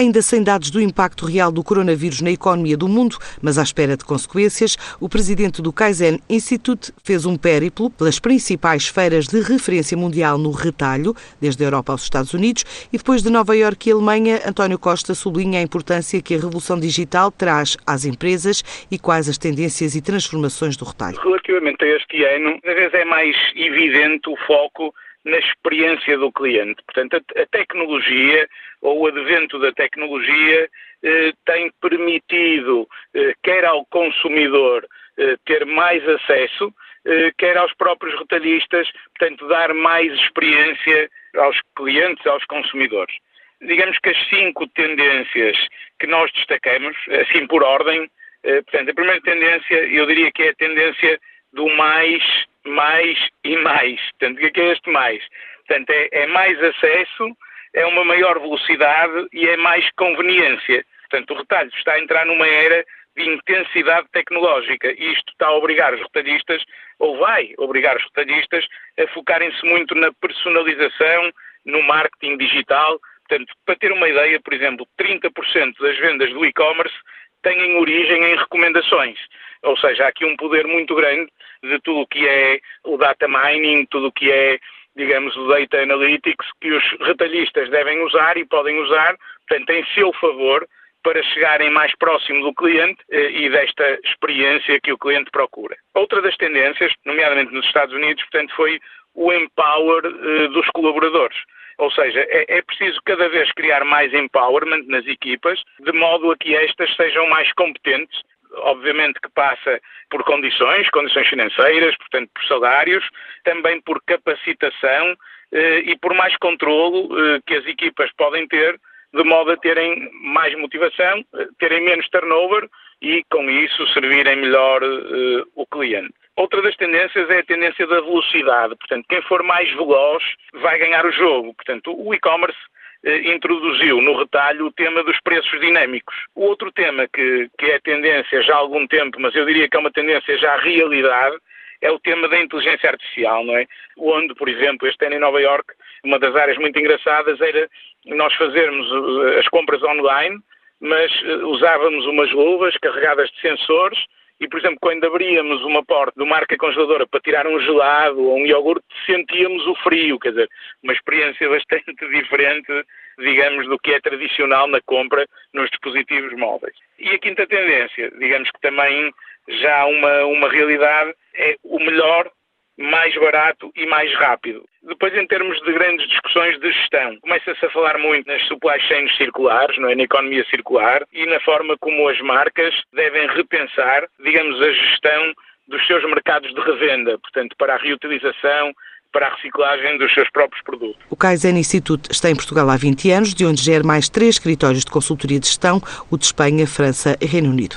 Ainda sem dados do impacto real do coronavírus na economia do mundo, mas à espera de consequências, o presidente do Kaizen Institute fez um périplo pelas principais feiras de referência mundial no retalho, desde a Europa aos Estados Unidos, e depois de Nova Iorque e Alemanha, António Costa sublinha a importância que a revolução digital traz às empresas e quais as tendências e transformações do retalho. Relativamente a este ano, às vezes é mais evidente o foco na experiência do cliente. Portanto, a, tecnologia ou o advento da tecnologia eh, tem permitido, eh, quer ao consumidor eh, ter mais acesso, eh, quer aos próprios retalhistas, portanto, dar mais experiência aos clientes, aos consumidores. Digamos que as cinco tendências que nós destacamos, assim por ordem, eh, portanto, a primeira tendência, eu diria que é a tendência do mais mais e mais. Portanto, o que é este mais? Portanto, é, é mais acesso, é uma maior velocidade e é mais conveniência. Portanto, o retalho está a entrar numa era de intensidade tecnológica e isto está a obrigar os retalhistas, ou vai obrigar os retalhistas, a focarem-se muito na personalização, no marketing digital. Portanto, para ter uma ideia, por exemplo, 30% das vendas do e-commerce têm origem em recomendações. Ou seja, há aqui um poder muito grande de tudo o que é o data mining, tudo o que é, digamos, o data analytics, que os retalhistas devem usar e podem usar, portanto, em seu favor, para chegarem mais próximo do cliente eh, e desta experiência que o cliente procura. Outra das tendências, nomeadamente nos Estados Unidos, portanto, foi o empower eh, dos colaboradores. Ou seja, é, é, preciso cada vez criar mais empowerment nas equipas, de modo a que estas sejam mais competentes. Obviamente que passa por condições, condições financeiras, portanto por salários, também por capacitação eh, e por mais controlo eh, que as equipas podem ter, de modo a terem mais motivação, eh, terem menos turnover e, com isso, servirem melhor o cliente. Outra das tendências é a tendência da velocidade. Portanto, quem for mais veloz vai ganhar o jogo. Portanto, o e-commerce introduziu no retalho o tema dos preços dinâmicos. O outro tema que, que é tendência já há algum tempo, mas eu diria que é uma tendência já realidade, é o tema da inteligência artificial, não é? Onde, por exemplo, este ano em Nova York, uma das áreas muito engraçadas era nós fazermos eh, as compras online, mas eh, usávamos umas luvas carregadas de sensores e, por exemplo, quando abríamos uma porta de uma marca congeladora para tirar um gelado ou um iogurte, sentíamos o frio, quer dizer, uma experiência bastante diferente, digamos, do que é tradicional na compra nos dispositivos móveis. E a quinta tendência, digamos que também já uma, uma realidade, é o melhor mais barato e mais rápido. Depois, em termos de grandes discussões de gestão, começa-se a falar muito nas supply chains circulares, não é? na economia circular e na forma como as marcas devem repensar, digamos, a gestão dos seus mercados de revenda, portanto, para a reutilização, para a reciclagem dos seus próprios produtos. O Kaizen Institute está em Portugal há 20 anos, de onde gera mais três escritórios de consultoria de gestão, o de Espanha, França e Reino Unido.